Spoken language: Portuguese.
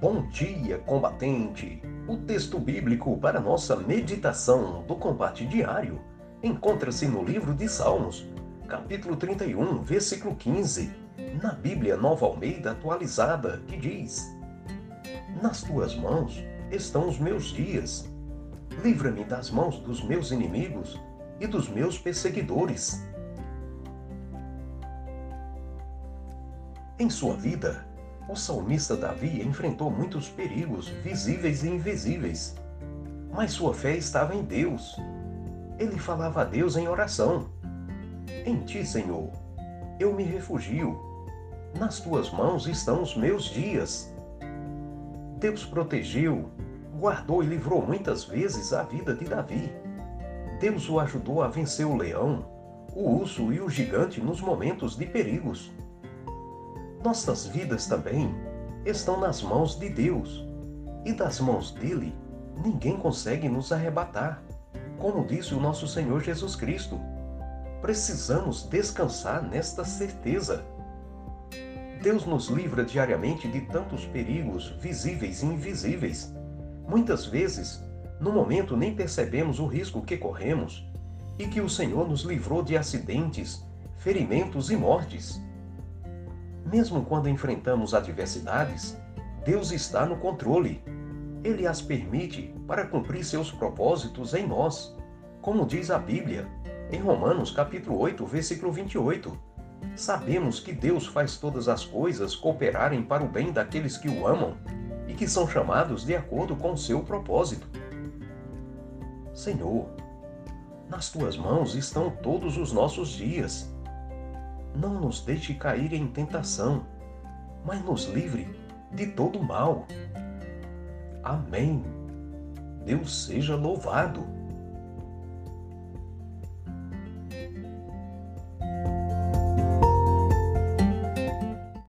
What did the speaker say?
Bom dia, combatente! O texto bíblico para nossa meditação do combate diário encontra-se no livro de Salmos, capítulo 31, versículo 15, na Bíblia Nova Almeida atualizada, que diz: Nas tuas mãos estão os meus dias. Livra-me das mãos dos meus inimigos e dos meus perseguidores. Em sua vida, o salmista Davi enfrentou muitos perigos visíveis e invisíveis, mas sua fé estava em Deus. Ele falava a Deus em oração: Em ti, Senhor, eu me refugio. Nas tuas mãos estão os meus dias. Deus protegeu, guardou e livrou muitas vezes a vida de Davi. Deus o ajudou a vencer o leão, o urso e o gigante nos momentos de perigos. Nossas vidas também estão nas mãos de Deus, e das mãos dele ninguém consegue nos arrebatar, como disse o nosso Senhor Jesus Cristo. Precisamos descansar nesta certeza. Deus nos livra diariamente de tantos perigos visíveis e invisíveis. Muitas vezes, no momento nem percebemos o risco que corremos e que o Senhor nos livrou de acidentes, ferimentos e mortes. Mesmo quando enfrentamos adversidades, Deus está no controle. Ele as permite para cumprir seus propósitos em nós, como diz a Bíblia, em Romanos capítulo 8, versículo 28. Sabemos que Deus faz todas as coisas cooperarem para o bem daqueles que o amam e que são chamados de acordo com o seu propósito. Senhor, nas tuas mãos estão todos os nossos dias não nos deixe cair em tentação, mas nos livre de todo mal. Amém. Deus seja louvado.